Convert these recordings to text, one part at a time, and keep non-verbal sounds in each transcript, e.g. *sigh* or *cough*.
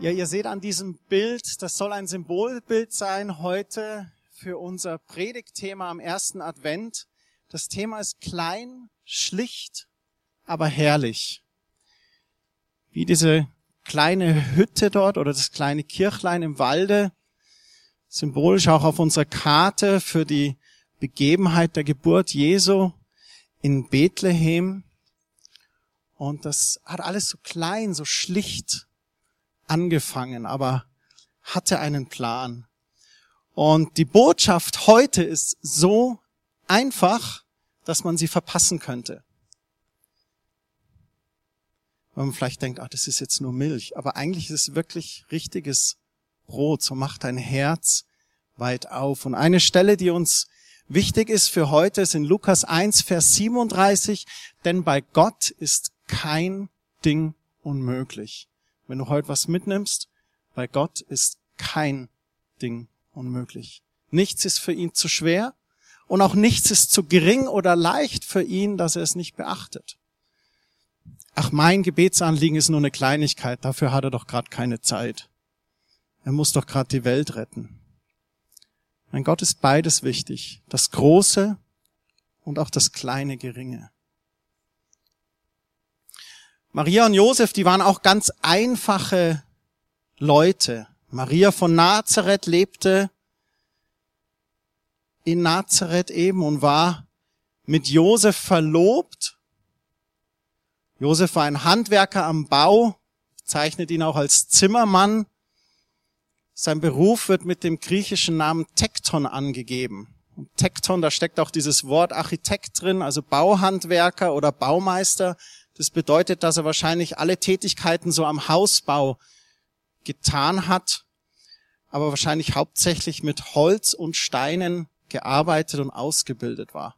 Ja, ihr seht an diesem Bild, das soll ein Symbolbild sein heute für unser Predigtthema am ersten Advent. Das Thema ist klein, schlicht, aber herrlich. Wie diese kleine Hütte dort oder das kleine Kirchlein im Walde, symbolisch auch auf unserer Karte für die Begebenheit der Geburt Jesu in Bethlehem. Und das hat alles so klein, so schlicht angefangen, aber hatte einen Plan. Und die Botschaft heute ist so einfach, dass man sie verpassen könnte. Weil man vielleicht denkt, ach, das ist jetzt nur Milch. Aber eigentlich ist es wirklich richtiges Brot. So macht dein Herz weit auf. Und eine Stelle, die uns wichtig ist für heute, ist in Lukas 1, Vers 37. Denn bei Gott ist kein Ding unmöglich. Wenn du heute was mitnimmst, bei Gott ist kein Ding unmöglich. Nichts ist für ihn zu schwer und auch nichts ist zu gering oder leicht für ihn, dass er es nicht beachtet. Ach, mein Gebetsanliegen ist nur eine Kleinigkeit, dafür hat er doch gerade keine Zeit. Er muss doch gerade die Welt retten. Mein Gott ist beides wichtig, das Große und auch das kleine Geringe. Maria und Josef, die waren auch ganz einfache Leute. Maria von Nazareth lebte in Nazareth eben und war mit Josef verlobt. Josef war ein Handwerker am Bau, zeichnet ihn auch als Zimmermann. Sein Beruf wird mit dem griechischen Namen Tekton angegeben. Und Tekton, da steckt auch dieses Wort Architekt drin, also Bauhandwerker oder Baumeister. Das bedeutet, dass er wahrscheinlich alle Tätigkeiten so am Hausbau getan hat, aber wahrscheinlich hauptsächlich mit Holz und Steinen gearbeitet und ausgebildet war.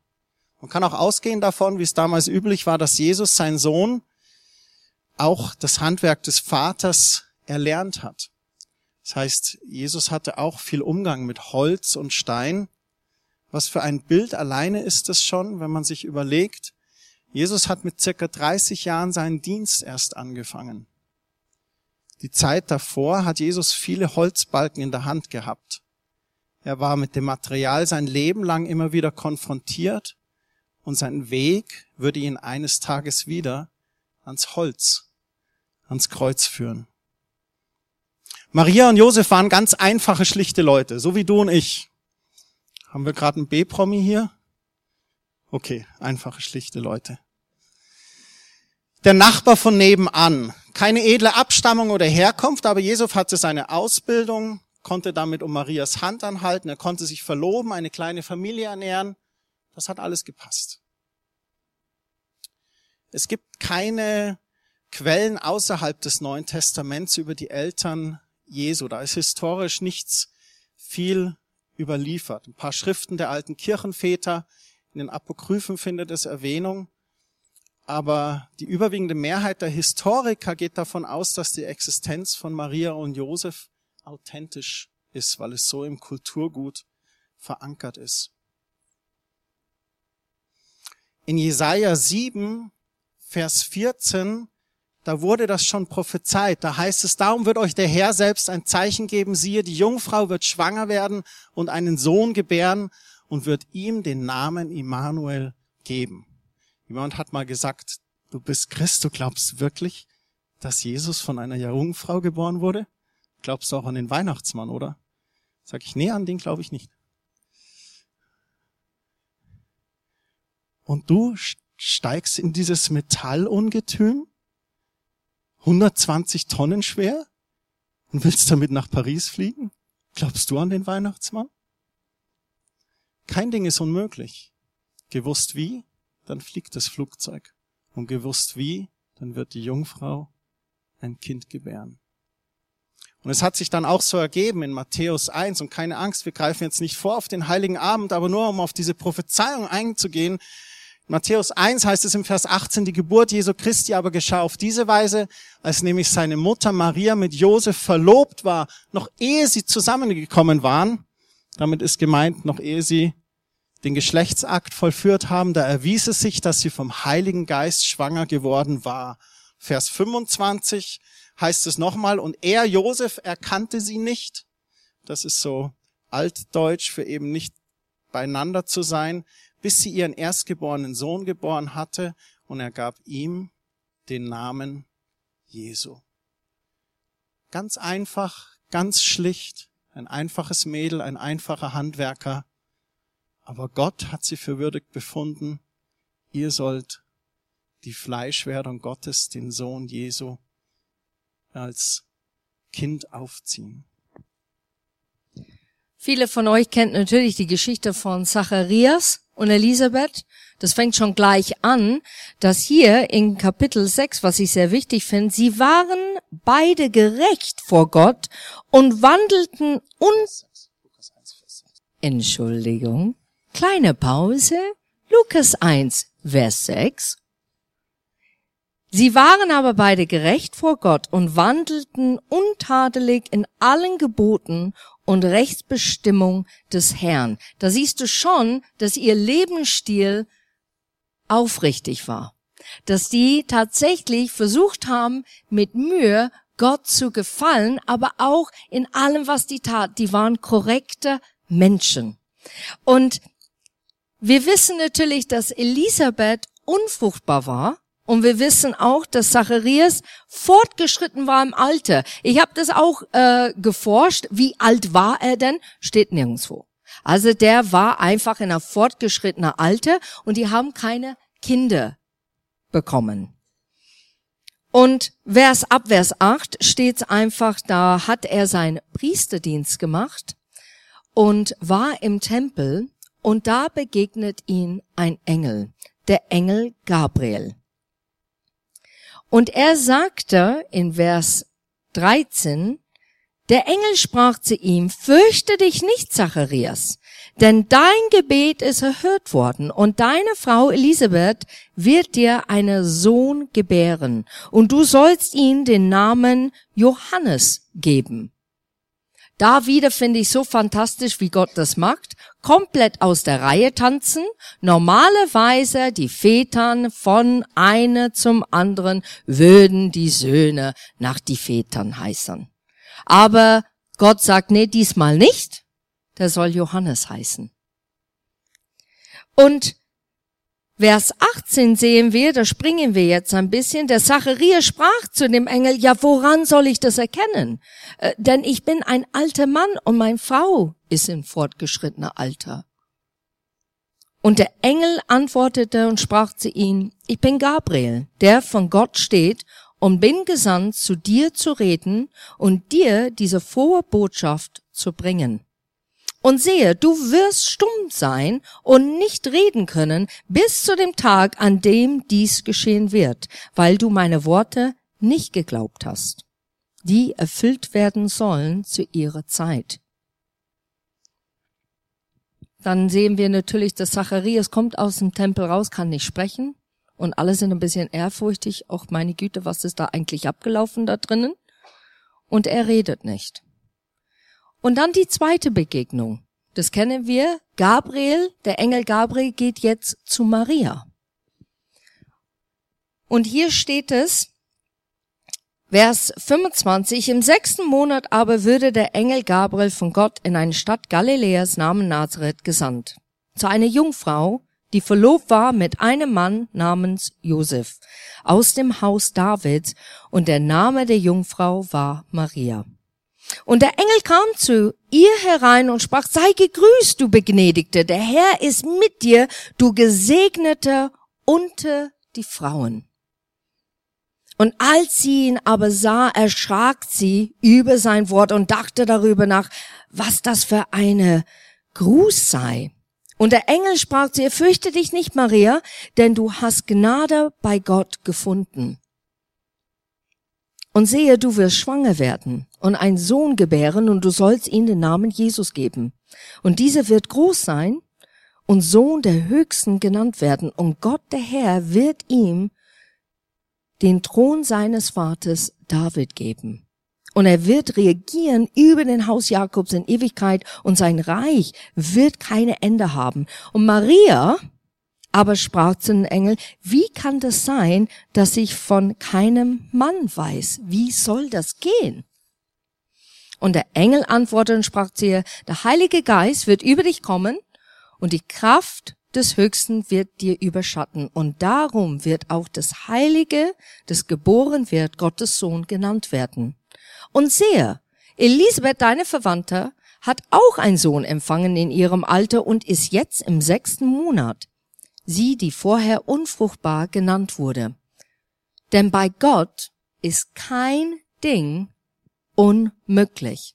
Man kann auch ausgehen davon, wie es damals üblich war, dass Jesus, sein Sohn, auch das Handwerk des Vaters erlernt hat. Das heißt, Jesus hatte auch viel Umgang mit Holz und Stein. Was für ein Bild alleine ist es schon, wenn man sich überlegt, Jesus hat mit circa 30 Jahren seinen Dienst erst angefangen. Die Zeit davor hat Jesus viele Holzbalken in der Hand gehabt. Er war mit dem Material sein Leben lang immer wieder konfrontiert und sein Weg würde ihn eines Tages wieder ans Holz, ans Kreuz führen. Maria und Josef waren ganz einfache, schlichte Leute, so wie du und ich. Haben wir gerade einen B-Promi hier? Okay, einfache, schlichte Leute. Der Nachbar von nebenan. Keine edle Abstammung oder Herkunft, aber Jesus hatte seine Ausbildung, konnte damit um Marias Hand anhalten, er konnte sich verloben, eine kleine Familie ernähren. Das hat alles gepasst. Es gibt keine Quellen außerhalb des Neuen Testaments über die Eltern Jesu. Da ist historisch nichts viel überliefert. Ein paar Schriften der alten Kirchenväter, in den Apokryphen findet es Erwähnung. Aber die überwiegende Mehrheit der Historiker geht davon aus, dass die Existenz von Maria und Josef authentisch ist, weil es so im Kulturgut verankert ist. In Jesaja 7, Vers 14, da wurde das schon prophezeit. Da heißt es, darum wird euch der Herr selbst ein Zeichen geben. Siehe, die Jungfrau wird schwanger werden und einen Sohn gebären und wird ihm den Namen Immanuel geben. Jemand hat mal gesagt, du bist Christ, du glaubst wirklich, dass Jesus von einer Jungfrau geboren wurde? Glaubst du auch an den Weihnachtsmann, oder? Sag ich, nee, an den glaube ich nicht. Und du steigst in dieses Metallungetüm, 120 Tonnen schwer, und willst damit nach Paris fliegen? Glaubst du an den Weihnachtsmann? Kein Ding ist unmöglich. Gewusst wie? dann fliegt das Flugzeug. Und gewusst wie, dann wird die Jungfrau ein Kind gebären. Und es hat sich dann auch so ergeben in Matthäus 1. Und keine Angst, wir greifen jetzt nicht vor auf den Heiligen Abend, aber nur um auf diese Prophezeiung einzugehen. In Matthäus 1 heißt es im Vers 18, die Geburt Jesu Christi aber geschah auf diese Weise, als nämlich seine Mutter Maria mit Josef verlobt war, noch ehe sie zusammengekommen waren. Damit ist gemeint, noch ehe sie den Geschlechtsakt vollführt haben, da erwies es sich, dass sie vom Heiligen Geist schwanger geworden war. Vers 25, heißt es nochmal, und er, Josef, erkannte sie nicht. Das ist so altdeutsch für eben nicht beieinander zu sein, bis sie ihren erstgeborenen Sohn geboren hatte und er gab ihm den Namen Jesu. Ganz einfach, ganz schlicht, ein einfaches Mädel, ein einfacher Handwerker, aber Gott hat sie für würdig befunden, ihr sollt die Fleischwerdung Gottes, den Sohn Jesu, als Kind aufziehen. Viele von euch kennt natürlich die Geschichte von Zacharias und Elisabeth. Das fängt schon gleich an, dass hier in Kapitel 6, was ich sehr wichtig finde, sie waren beide gerecht vor Gott und wandelten uns. Entschuldigung. Kleine Pause. Lukas 1, Vers 6. Sie waren aber beide gerecht vor Gott und wandelten untadelig in allen Geboten und Rechtsbestimmung des Herrn. Da siehst du schon, dass ihr Lebensstil aufrichtig war. Dass die tatsächlich versucht haben, mit Mühe Gott zu gefallen, aber auch in allem, was die tat. Die waren korrekte Menschen. Und wir wissen natürlich, dass Elisabeth unfruchtbar war. Und wir wissen auch, dass Zacharias fortgeschritten war im Alter. Ich habe das auch äh, geforscht. Wie alt war er denn? Steht nirgendwo. Also der war einfach in einer fortgeschrittener Alter und die haben keine Kinder bekommen. Und Vers ab Vers 8 steht einfach, da hat er seinen Priesterdienst gemacht und war im Tempel und da begegnet ihn ein Engel, der Engel Gabriel. Und er sagte in Vers 13, der Engel sprach zu ihm, fürchte dich nicht, Zacharias, denn dein Gebet ist erhört worden und deine Frau Elisabeth wird dir einen Sohn gebären und du sollst ihn den Namen Johannes geben. Da wieder finde ich so fantastisch, wie Gott das macht. Komplett aus der Reihe tanzen. Normalerweise die Vätern von einer zum anderen würden die Söhne nach die Vätern heißen. Aber Gott sagt, nee, diesmal nicht. Der soll Johannes heißen. Und Vers 18 sehen wir, da springen wir jetzt ein bisschen, der Zachariah sprach zu dem Engel, ja, woran soll ich das erkennen? Äh, denn ich bin ein alter Mann und meine Frau ist in fortgeschrittener Alter. Und der Engel antwortete und sprach zu ihm, ich bin Gabriel, der von Gott steht und bin gesandt, zu dir zu reden und dir diese frohe Botschaft zu bringen. Und sehe, du wirst stumm sein und nicht reden können bis zu dem Tag, an dem dies geschehen wird, weil du meine Worte nicht geglaubt hast, die erfüllt werden sollen zu ihrer Zeit. Dann sehen wir natürlich, dass Zacharias kommt aus dem Tempel raus, kann nicht sprechen. Und alle sind ein bisschen ehrfurchtig. Auch meine Güte, was ist da eigentlich abgelaufen da drinnen? Und er redet nicht. Und dann die zweite Begegnung. Das kennen wir. Gabriel, der Engel Gabriel geht jetzt zu Maria. Und hier steht es, Vers 25, im sechsten Monat aber würde der Engel Gabriel von Gott in eine Stadt Galiläas namen Nazareth gesandt. Zu einer Jungfrau, die verlobt war mit einem Mann namens Josef aus dem Haus Davids und der Name der Jungfrau war Maria. Und der Engel kam zu ihr herein und sprach, sei gegrüßt, du Begnädigte, der Herr ist mit dir, du Gesegnete unter die Frauen. Und als sie ihn aber sah, erschrak sie über sein Wort und dachte darüber nach, was das für eine Gruß sei. Und der Engel sprach zu ihr, fürchte dich nicht, Maria, denn du hast Gnade bei Gott gefunden. Und sehe, du wirst schwanger werden und einen Sohn gebären und du sollst ihm den Namen Jesus geben. Und dieser wird groß sein und Sohn der Höchsten genannt werden. Und Gott der Herr wird ihm den Thron seines Vaters David geben. Und er wird reagieren über den Haus Jakobs in Ewigkeit und sein Reich wird keine Ende haben. Und Maria aber sprach zu den Engel, wie kann das sein, dass ich von keinem Mann weiß? Wie soll das gehen? Und der Engel antwortete und sprach zu ihr, der Heilige Geist wird über dich kommen und die Kraft des Höchsten wird dir überschatten. Und darum wird auch das Heilige, das geboren wird, Gottes Sohn genannt werden. Und sehe, Elisabeth, deine Verwandte, hat auch einen Sohn empfangen in ihrem Alter und ist jetzt im sechsten Monat. Sie, die vorher unfruchtbar genannt wurde. Denn bei Gott ist kein Ding unmöglich.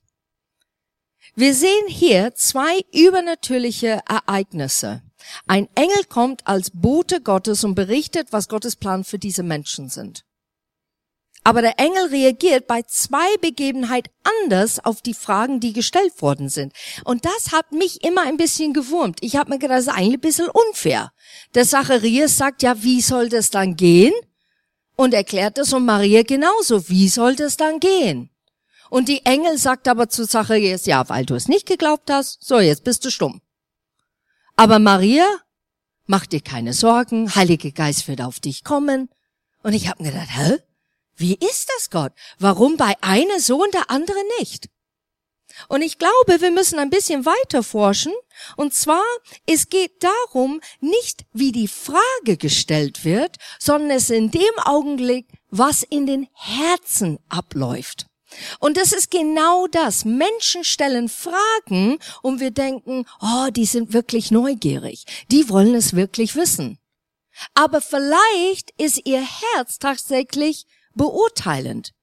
Wir sehen hier zwei übernatürliche Ereignisse. Ein Engel kommt als Bote Gottes und berichtet, was Gottes Plan für diese Menschen sind. Aber der Engel reagiert bei zwei Begebenheiten anders auf die Fragen, die gestellt worden sind. Und das hat mich immer ein bisschen gewurmt. Ich habe mir gedacht, das ist eigentlich ein bisschen unfair. Der Zacharias sagt, ja, wie soll das dann gehen? Und erklärt es und Maria genauso, wie soll das dann gehen? Und die Engel sagt aber zu Zacharias, ja, weil du es nicht geglaubt hast, so jetzt bist du stumm. Aber Maria, mach dir keine Sorgen, Heilige Geist wird auf dich kommen. Und ich habe mir gedacht, hä? Wie ist das Gott? Warum bei einer so und der andere nicht? Und ich glaube, wir müssen ein bisschen weiter forschen. Und zwar, es geht darum, nicht wie die Frage gestellt wird, sondern es in dem Augenblick, was in den Herzen abläuft. Und das ist genau das. Menschen stellen Fragen und wir denken, oh, die sind wirklich neugierig. Die wollen es wirklich wissen. Aber vielleicht ist ihr Herz tatsächlich beurteilend,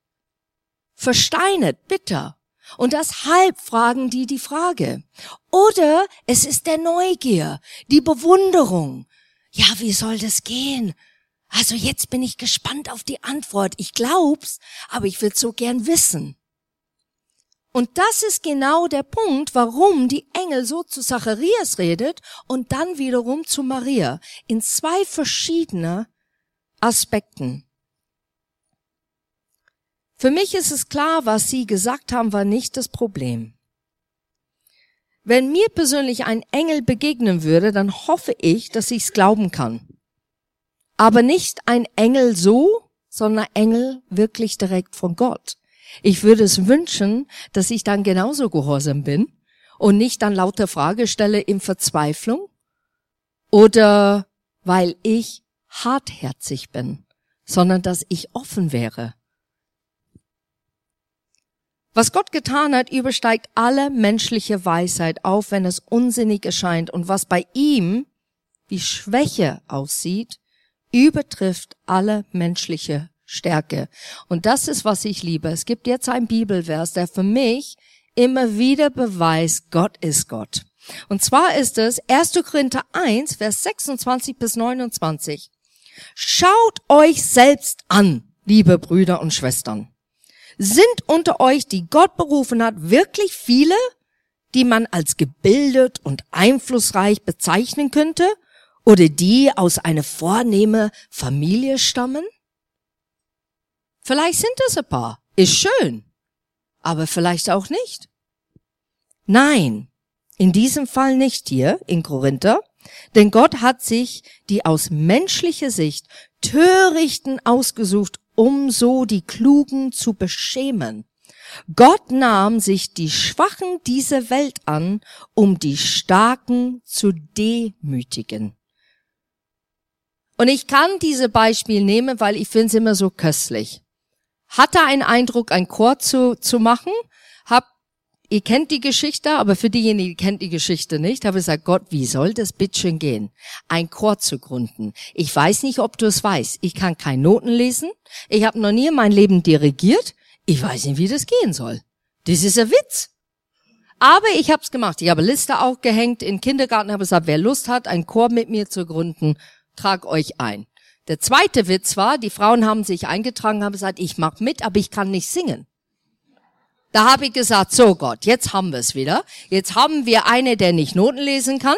versteinert, bitter. Und deshalb fragen die die Frage. Oder es ist der Neugier, die Bewunderung. Ja, wie soll das gehen? Also jetzt bin ich gespannt auf die Antwort. Ich glaub's, aber ich will so gern wissen. Und das ist genau der Punkt, warum die Engel so zu Zacharias redet und dann wiederum zu Maria in zwei verschiedene Aspekten. Für mich ist es klar, was Sie gesagt haben, war nicht das Problem. Wenn mir persönlich ein Engel begegnen würde, dann hoffe ich, dass ich es glauben kann. Aber nicht ein Engel so, sondern Engel wirklich direkt von Gott. Ich würde es wünschen, dass ich dann genauso gehorsam bin und nicht dann lauter Frage stelle in Verzweiflung oder weil ich hartherzig bin, sondern dass ich offen wäre. Was Gott getan hat, übersteigt alle menschliche Weisheit auf, wenn es unsinnig erscheint. Und was bei ihm wie Schwäche aussieht, übertrifft alle menschliche Stärke. Und das ist, was ich liebe. Es gibt jetzt einen Bibelvers, der für mich immer wieder beweist, Gott ist Gott. Und zwar ist es 1. Korinther 1, Vers 26 bis 29. Schaut euch selbst an, liebe Brüder und Schwestern. Sind unter euch, die Gott berufen hat, wirklich viele, die man als gebildet und einflussreich bezeichnen könnte? Oder die aus einer vornehme Familie stammen? Vielleicht sind es ein paar. Ist schön. Aber vielleicht auch nicht. Nein, in diesem Fall nicht hier in Korinther, denn Gott hat sich die aus menschlicher Sicht Törichten ausgesucht, um so die Klugen zu beschämen. Gott nahm sich die Schwachen dieser Welt an, um die Starken zu demütigen. Und ich kann diese Beispiel nehmen, weil ich finde es immer so köstlich. Hatte einen Eindruck, ein Chor zu, zu machen, hab, ihr kennt die Geschichte, aber für diejenigen, die kennt die Geschichte nicht, habe ich gesagt, Gott, wie soll das bitteschön gehen? Ein Chor zu gründen. Ich weiß nicht, ob du es weißt. Ich kann keine Noten lesen. Ich habe noch nie in meinem Leben dirigiert. Ich weiß nicht, wie das gehen soll. Das ist ein Witz. Aber ich habe es gemacht. Ich habe Liste auch gehängt in Kindergarten, habe gesagt, wer Lust hat, einen Chor mit mir zu gründen, trag euch ein. Der zweite Witz war, die Frauen haben sich eingetragen, haben gesagt, ich mach mit, aber ich kann nicht singen. Da habe ich gesagt, so Gott, jetzt haben wir es wieder. Jetzt haben wir eine, der nicht Noten lesen kann,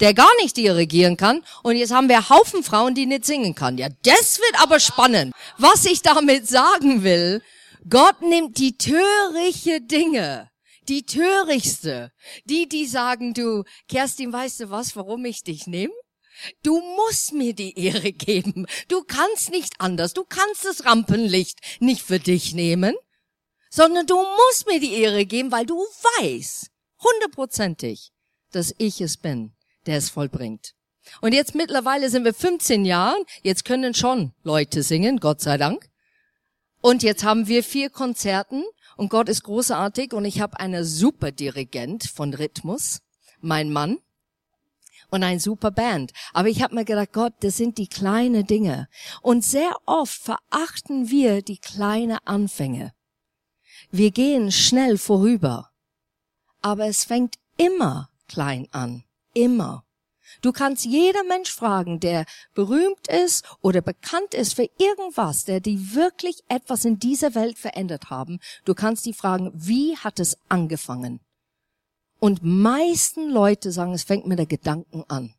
der gar nicht dirigieren kann, und jetzt haben wir Haufen Frauen, die nicht singen kann. Ja, das wird aber spannend. Was ich damit sagen will, Gott nimmt die törichte Dinge, die törichste, die, die sagen, du, Kerstin, weißt du was, warum ich dich nehme? Du musst mir die Ehre geben. Du kannst nicht anders. Du kannst das Rampenlicht nicht für dich nehmen, sondern du musst mir die Ehre geben, weil du weißt, hundertprozentig, dass ich es bin, der es vollbringt. Und jetzt mittlerweile sind wir 15 Jahren, jetzt können schon Leute singen, Gott sei Dank. Und jetzt haben wir vier Konzerten und Gott ist großartig und ich habe einen super Dirigent von Rhythmus, mein Mann, und ein super Band. Aber ich habe mir gedacht, Gott, das sind die kleinen Dinge. Und sehr oft verachten wir die kleinen Anfänge. Wir gehen schnell vorüber. Aber es fängt immer klein an. Immer. Du kannst jeder Mensch fragen, der berühmt ist oder bekannt ist für irgendwas, der die wirklich etwas in dieser Welt verändert haben. Du kannst die fragen, wie hat es angefangen? Und meisten Leute sagen, es fängt mit der Gedanken an.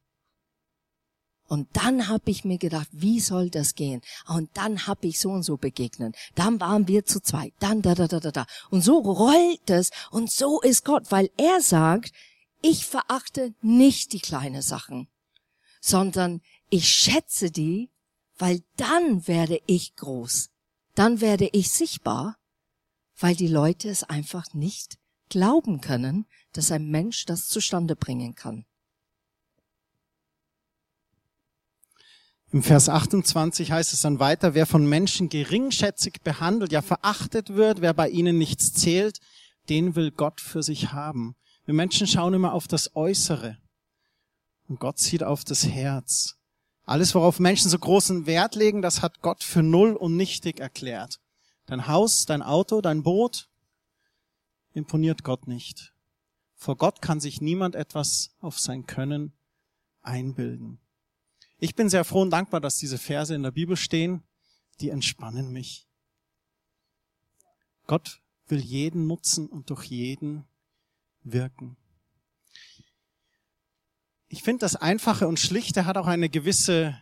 Und dann habe ich mir gedacht, wie soll das gehen? Und dann habe ich so und so begegnet. Dann waren wir zu zweit. Dann da da da da da. Und so rollt es. Und so ist Gott, weil er sagt, ich verachte nicht die kleinen Sachen, sondern ich schätze die, weil dann werde ich groß. Dann werde ich sichtbar, weil die Leute es einfach nicht glauben können, dass ein Mensch das zustande bringen kann. Im Vers 28 heißt es dann weiter, wer von Menschen geringschätzig behandelt, ja verachtet wird, wer bei ihnen nichts zählt, den will Gott für sich haben. Wir Menschen schauen immer auf das Äußere. Und Gott sieht auf das Herz. Alles, worauf Menschen so großen Wert legen, das hat Gott für null und nichtig erklärt. Dein Haus, dein Auto, dein Boot imponiert Gott nicht. Vor Gott kann sich niemand etwas auf sein Können einbilden. Ich bin sehr froh und dankbar, dass diese Verse in der Bibel stehen. Die entspannen mich. Gott will jeden nutzen und durch jeden wirken. Ich finde, das Einfache und Schlichte hat auch eine gewisse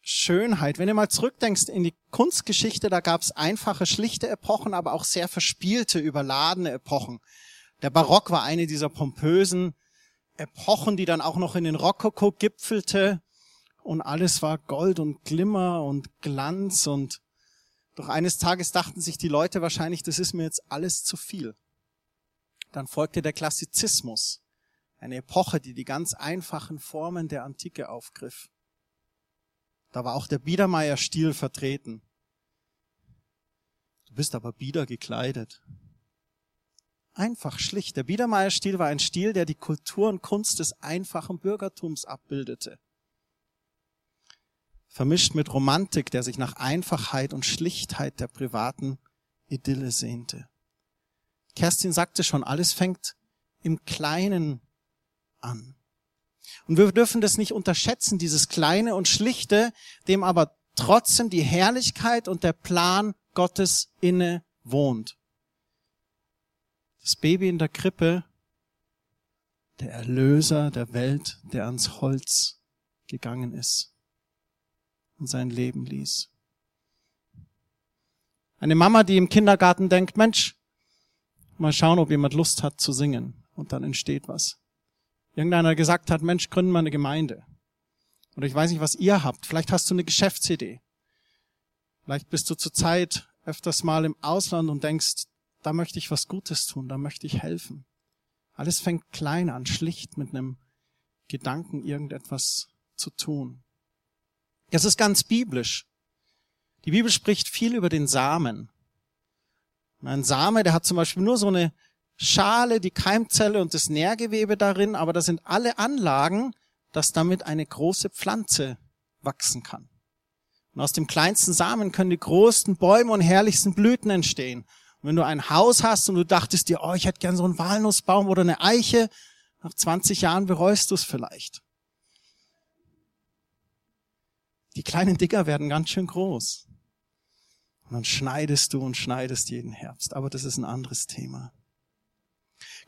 Schönheit. Wenn du mal zurückdenkst in die Kunstgeschichte, da gab es einfache, schlichte Epochen, aber auch sehr verspielte, überladene Epochen. Der Barock war eine dieser pompösen Epochen, die dann auch noch in den Rokoko gipfelte und alles war Gold und Glimmer und Glanz und doch eines Tages dachten sich die Leute wahrscheinlich, das ist mir jetzt alles zu viel. Dann folgte der Klassizismus, eine Epoche, die die ganz einfachen Formen der Antike aufgriff. Da war auch der Biedermeier-Stil vertreten. Du bist aber bieder gekleidet. Einfach schlicht. Der Biedermeier-Stil war ein Stil, der die Kultur und Kunst des einfachen Bürgertums abbildete. Vermischt mit Romantik, der sich nach Einfachheit und Schlichtheit der privaten Idylle sehnte. Kerstin sagte schon, alles fängt im Kleinen an. Und wir dürfen das nicht unterschätzen, dieses Kleine und Schlichte, dem aber trotzdem die Herrlichkeit und der Plan Gottes inne wohnt. Das Baby in der Krippe, der Erlöser der Welt, der ans Holz gegangen ist und sein Leben ließ. Eine Mama, die im Kindergarten denkt, Mensch, mal schauen, ob jemand Lust hat zu singen. Und dann entsteht was. Irgendeiner gesagt hat, Mensch, gründen wir eine Gemeinde. Oder ich weiß nicht, was ihr habt. Vielleicht hast du eine Geschäftsidee. Vielleicht bist du zurzeit öfters mal im Ausland und denkst, da möchte ich was Gutes tun, da möchte ich helfen. Alles fängt klein an, schlicht mit einem Gedanken, irgendetwas zu tun. Es ist ganz biblisch. Die Bibel spricht viel über den Samen. Ein Same, der hat zum Beispiel nur so eine Schale, die Keimzelle und das Nährgewebe darin, aber das sind alle Anlagen, dass damit eine große Pflanze wachsen kann. Und aus dem kleinsten Samen können die größten Bäume und herrlichsten Blüten entstehen. Wenn du ein Haus hast und du dachtest dir, oh, ich hätte gern so einen Walnussbaum oder eine Eiche, nach 20 Jahren bereust du es vielleicht. Die kleinen Dicker werden ganz schön groß. Und dann schneidest du und schneidest jeden Herbst. Aber das ist ein anderes Thema.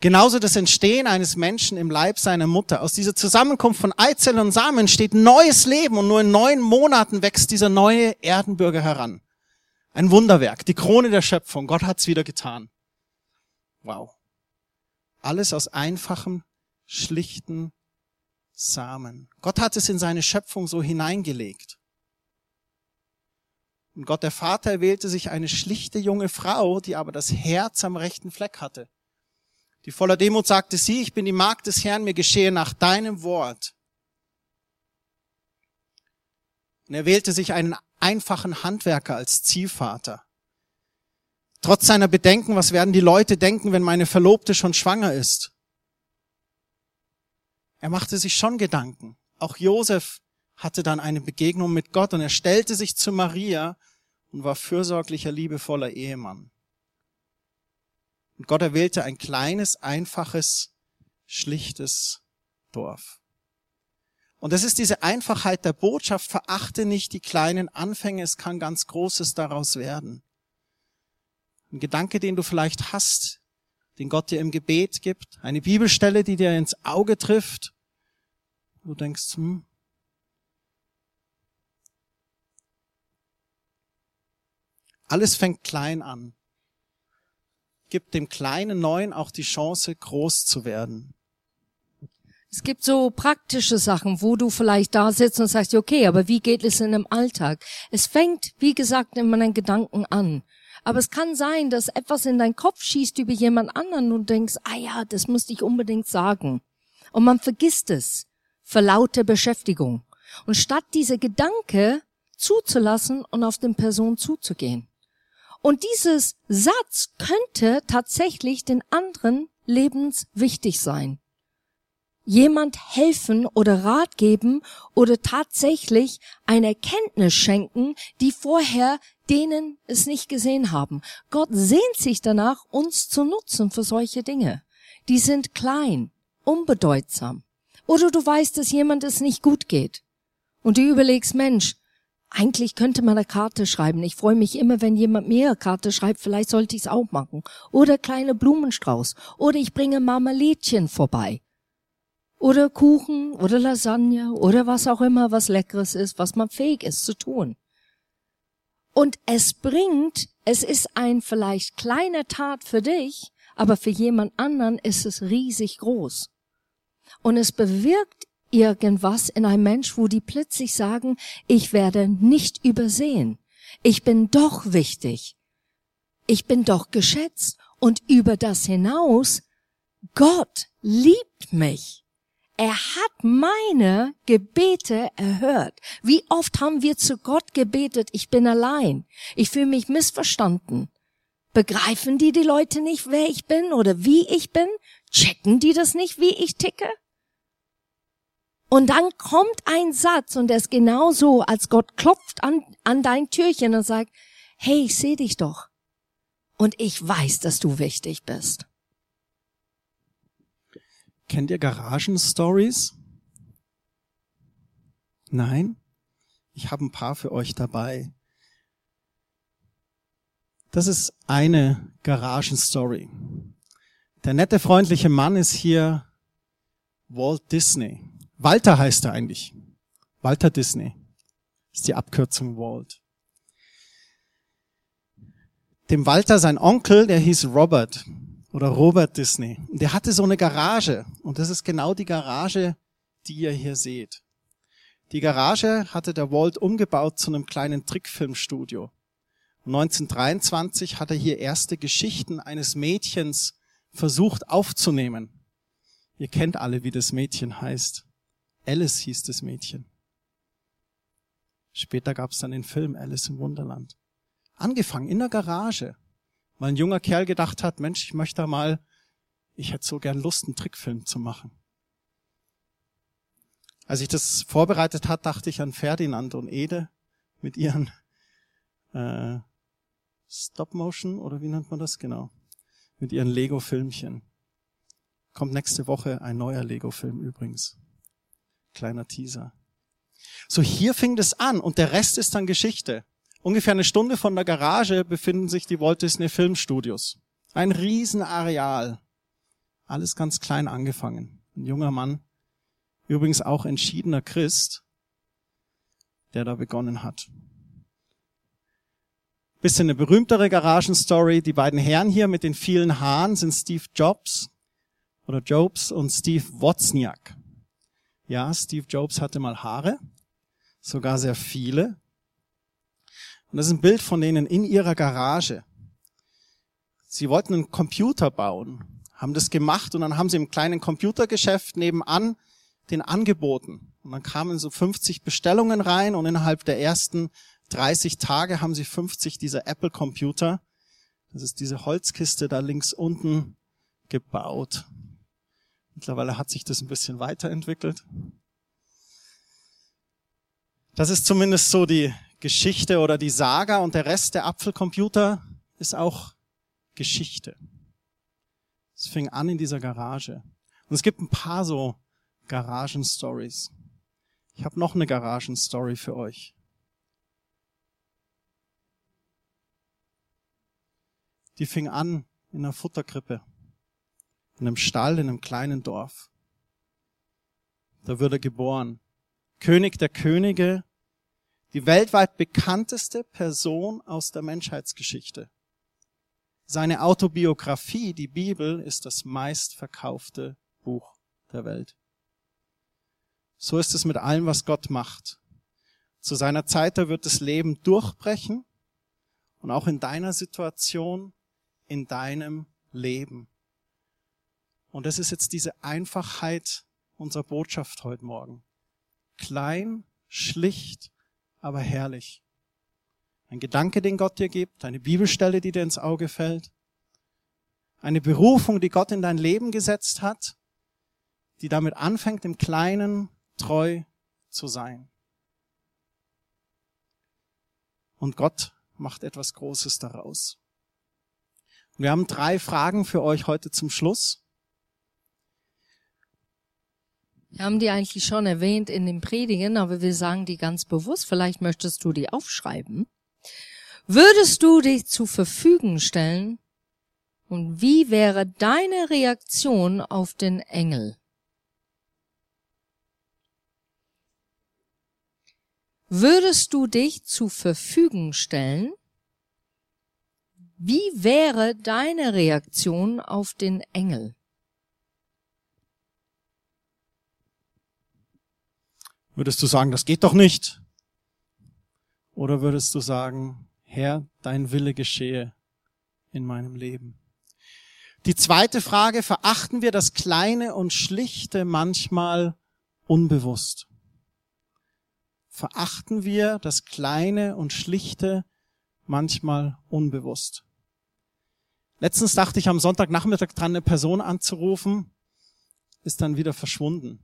Genauso das Entstehen eines Menschen im Leib seiner Mutter. Aus dieser Zusammenkunft von Eizellen und Samen entsteht neues Leben und nur in neun Monaten wächst dieser neue Erdenbürger heran. Ein Wunderwerk, die Krone der Schöpfung. Gott hat's wieder getan. Wow. Alles aus einfachem, schlichten Samen. Gott hat es in seine Schöpfung so hineingelegt. Und Gott der Vater wählte sich eine schlichte junge Frau, die aber das Herz am rechten Fleck hatte. Die voller Demut sagte sie, ich bin die Magd des Herrn, mir geschehe nach deinem Wort. Und er wählte sich einen einfachen Handwerker als Ziehvater. Trotz seiner Bedenken, was werden die Leute denken, wenn meine Verlobte schon schwanger ist? Er machte sich schon Gedanken. Auch Josef hatte dann eine Begegnung mit Gott und er stellte sich zu Maria und war fürsorglicher, liebevoller Ehemann. Und Gott erwählte ein kleines, einfaches, schlichtes Dorf. Und das ist diese Einfachheit der Botschaft, verachte nicht die kleinen Anfänge, es kann ganz Großes daraus werden. Ein Gedanke, den du vielleicht hast, den Gott dir im Gebet gibt, eine Bibelstelle, die dir ins Auge trifft, du denkst, hm, alles fängt klein an gibt dem kleinen Neuen auch die Chance, groß zu werden. Es gibt so praktische Sachen, wo du vielleicht da sitzt und sagst, okay, aber wie geht es in einem Alltag? Es fängt, wie gesagt, in meinen Gedanken an. Aber es kann sein, dass etwas in deinen Kopf schießt über jemand anderen und denkst, ah ja, das musste ich unbedingt sagen. Und man vergisst es für laute Beschäftigung. Und statt diese Gedanke zuzulassen und auf den Person zuzugehen. Und dieses Satz könnte tatsächlich den anderen lebenswichtig sein. Jemand helfen oder Rat geben oder tatsächlich eine Erkenntnis schenken, die vorher denen es nicht gesehen haben. Gott sehnt sich danach, uns zu nutzen für solche Dinge. Die sind klein, unbedeutsam. Oder du weißt, dass jemand es nicht gut geht. Und du überlegst, Mensch, eigentlich könnte man eine Karte schreiben. Ich freue mich immer, wenn jemand mir eine Karte schreibt. Vielleicht sollte ich es auch machen. Oder kleine Blumenstrauß. Oder ich bringe Marmelädchen vorbei. Oder Kuchen oder Lasagne oder was auch immer, was Leckeres ist, was man fähig ist zu tun. Und es bringt, es ist ein vielleicht kleine Tat für dich, aber für jemand anderen ist es riesig groß. Und es bewirkt irgendwas in einem Mensch, wo die plötzlich sagen, ich werde nicht übersehen. Ich bin doch wichtig. Ich bin doch geschätzt. Und über das hinaus, Gott liebt mich. Er hat meine Gebete erhört. Wie oft haben wir zu Gott gebetet, ich bin allein. Ich fühle mich missverstanden. Begreifen die die Leute nicht, wer ich bin oder wie ich bin? Checken die das nicht, wie ich ticke? Und dann kommt ein Satz und der ist genau so, als Gott klopft an, an dein Türchen und sagt, hey, ich seh dich doch. Und ich weiß, dass du wichtig bist. Kennt ihr Garagenstories? Nein? Ich habe ein paar für euch dabei. Das ist eine Garagenstory. Der nette, freundliche Mann ist hier Walt Disney. Walter heißt er eigentlich. Walter Disney. Ist die Abkürzung Walt. Dem Walter, sein Onkel, der hieß Robert oder Robert Disney. Und der hatte so eine Garage. Und das ist genau die Garage, die ihr hier seht. Die Garage hatte der Walt umgebaut zu einem kleinen Trickfilmstudio. 1923 hat er hier erste Geschichten eines Mädchens versucht aufzunehmen. Ihr kennt alle, wie das Mädchen heißt. Alice hieß das Mädchen. Später gab es dann den Film Alice im Wunderland. Angefangen in der Garage, weil ein junger Kerl gedacht hat, Mensch, ich möchte mal, ich hätte so gern Lust, einen Trickfilm zu machen. Als ich das vorbereitet hat, dachte ich an Ferdinand und Ede mit ihren äh, Stop-Motion oder wie nennt man das genau? Mit ihren Lego-Filmchen. Kommt nächste Woche ein neuer Lego-Film übrigens. Kleiner Teaser. So, hier fing es an und der Rest ist dann Geschichte. Ungefähr eine Stunde von der Garage befinden sich die Walt Disney Filmstudios. Ein Riesenareal. Alles ganz klein angefangen. Ein junger Mann, übrigens auch entschiedener Christ, der da begonnen hat. Bisschen eine berühmtere Garagenstory. Die beiden Herren hier mit den vielen Haaren sind Steve Jobs oder Jobs und Steve Wozniak. Ja, Steve Jobs hatte mal Haare, sogar sehr viele. Und das ist ein Bild von denen in ihrer Garage. Sie wollten einen Computer bauen, haben das gemacht und dann haben sie im kleinen Computergeschäft nebenan den angeboten. Und dann kamen so 50 Bestellungen rein und innerhalb der ersten 30 Tage haben sie 50 dieser Apple Computer, das ist diese Holzkiste da links unten, gebaut. Mittlerweile hat sich das ein bisschen weiterentwickelt. Das ist zumindest so die Geschichte oder die Saga und der Rest der Apfelcomputer ist auch Geschichte. Es fing an in dieser Garage. Und es gibt ein paar so Garagenstories. Ich habe noch eine Garagenstory für euch. Die fing an in einer Futterkrippe, in einem Stall, in einem kleinen Dorf. Da wurde geboren. König der Könige, die weltweit bekannteste Person aus der Menschheitsgeschichte. Seine Autobiografie, die Bibel, ist das meistverkaufte Buch der Welt. So ist es mit allem, was Gott macht. Zu seiner Zeit, da wird das Leben durchbrechen und auch in deiner Situation, in deinem Leben. Und das ist jetzt diese Einfachheit unserer Botschaft heute Morgen. Klein, schlicht, aber herrlich. Ein Gedanke, den Gott dir gibt, eine Bibelstelle, die dir ins Auge fällt, eine Berufung, die Gott in dein Leben gesetzt hat, die damit anfängt, im Kleinen treu zu sein. Und Gott macht etwas Großes daraus. Wir haben drei Fragen für euch heute zum Schluss. Wir haben die eigentlich schon erwähnt in den Predigen, aber wir sagen die ganz bewusst. Vielleicht möchtest du die aufschreiben. Würdest du dich zur Verfügung stellen? Und wie wäre deine Reaktion auf den Engel? Würdest du dich zur Verfügung stellen? Wie wäre deine Reaktion auf den Engel? Würdest du sagen, das geht doch nicht? Oder würdest du sagen, Herr, dein Wille geschehe in meinem Leben? Die zweite Frage, verachten wir das Kleine und Schlichte manchmal unbewusst? Verachten wir das Kleine und Schlichte manchmal unbewusst? Letztens dachte ich am Sonntagnachmittag dran, eine Person anzurufen, ist dann wieder verschwunden.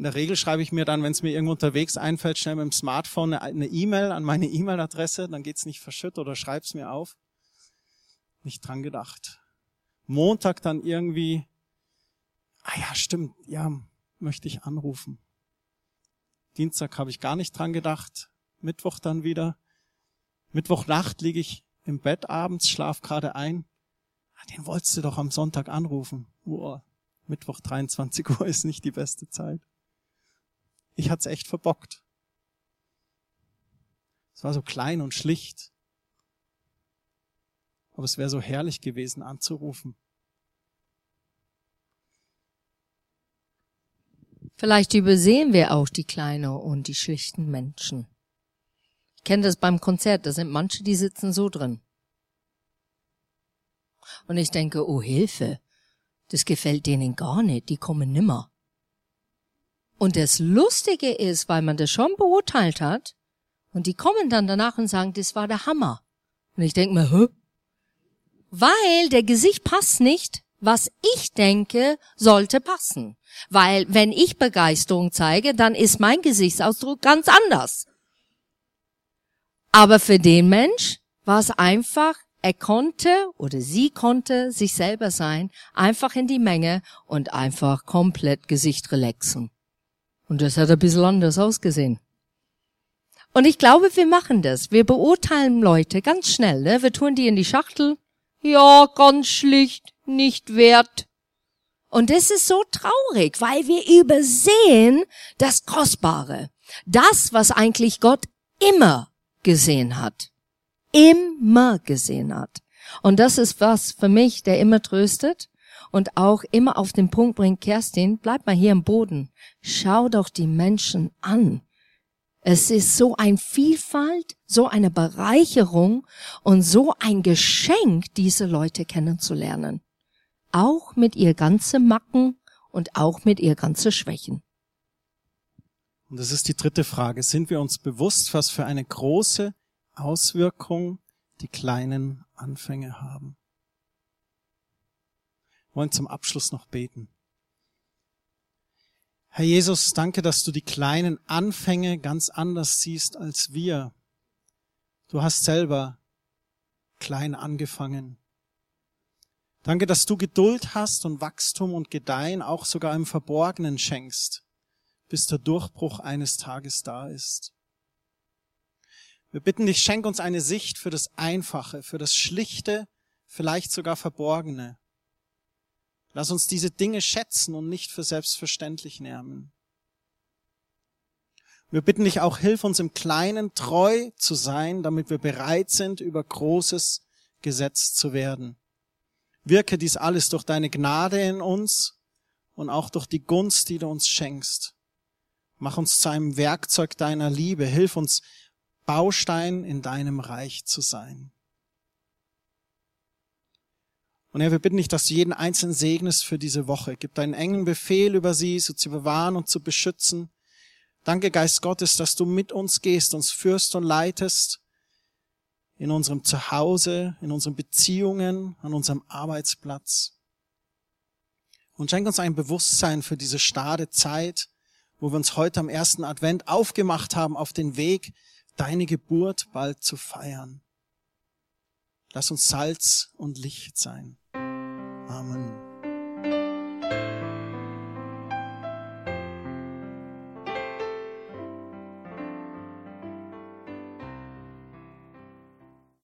In der Regel schreibe ich mir dann, wenn es mir irgendwo unterwegs einfällt, schnell mit dem Smartphone eine E-Mail an meine E-Mail-Adresse, dann geht's nicht verschütt oder schreib's mir auf. Nicht dran gedacht. Montag dann irgendwie, ah ja, stimmt, ja, möchte ich anrufen. Dienstag habe ich gar nicht dran gedacht. Mittwoch dann wieder. Mittwochnacht liege ich im Bett abends, schlaf gerade ein. Ah, den wolltest du doch am Sonntag anrufen. Uah, Mittwoch 23 *laughs* Uhr ist nicht die beste Zeit ich hat's echt verbockt. Es war so klein und schlicht. Aber es wäre so herrlich gewesen anzurufen. Vielleicht übersehen wir auch die kleinen und die schlichten Menschen. Ich kenne das beim Konzert, da sind manche, die sitzen so drin. Und ich denke, oh Hilfe, das gefällt denen gar nicht, die kommen nimmer. Und das Lustige ist, weil man das schon beurteilt hat, und die kommen dann danach und sagen, das war der Hammer. Und ich denke mir, hä? Weil der Gesicht passt nicht, was ich denke, sollte passen. Weil wenn ich Begeisterung zeige, dann ist mein Gesichtsausdruck ganz anders. Aber für den Mensch war es einfach, er konnte oder sie konnte sich selber sein, einfach in die Menge und einfach komplett Gesicht relaxen. Und das hat ein bisschen anders ausgesehen. Und ich glaube, wir machen das. Wir beurteilen Leute ganz schnell. Ne? Wir tun die in die Schachtel. Ja, ganz schlicht, nicht wert. Und das ist so traurig, weil wir übersehen das Kostbare. Das, was eigentlich Gott immer gesehen hat. Immer gesehen hat. Und das ist was für mich, der immer tröstet und auch immer auf den Punkt bringt, Kerstin, bleib mal hier im Boden. Schau doch die Menschen an. Es ist so ein Vielfalt, so eine Bereicherung und so ein Geschenk, diese Leute kennenzulernen. Auch mit ihr ganze Macken und auch mit ihr ganze Schwächen. Und das ist die dritte Frage. Sind wir uns bewusst, was für eine große Auswirkung die kleinen Anfänge haben? Wollen zum Abschluss noch beten. Herr Jesus, danke, dass du die kleinen Anfänge ganz anders siehst als wir. Du hast selber klein angefangen. Danke, dass du Geduld hast und Wachstum und Gedeihen auch sogar im Verborgenen schenkst, bis der Durchbruch eines Tages da ist. Wir bitten dich, schenk uns eine Sicht für das Einfache, für das Schlichte, vielleicht sogar Verborgene. Lass uns diese Dinge schätzen und nicht für selbstverständlich nehmen. Wir bitten dich auch, hilf uns im Kleinen treu zu sein, damit wir bereit sind, über Großes gesetzt zu werden. Wirke dies alles durch deine Gnade in uns und auch durch die Gunst, die du uns schenkst. Mach uns zu einem Werkzeug deiner Liebe. Hilf uns, Baustein in deinem Reich zu sein. Und Herr, wir bitten dich, dass du jeden Einzelnen segnest für diese Woche. Gib deinen engen Befehl über sie, so zu bewahren und zu beschützen. Danke, Geist Gottes, dass du mit uns gehst, uns führst und leitest in unserem Zuhause, in unseren Beziehungen, an unserem Arbeitsplatz. Und schenk uns ein Bewusstsein für diese starre Zeit, wo wir uns heute am ersten Advent aufgemacht haben, auf den Weg, deine Geburt bald zu feiern. Lass uns Salz und Licht sein. Amen.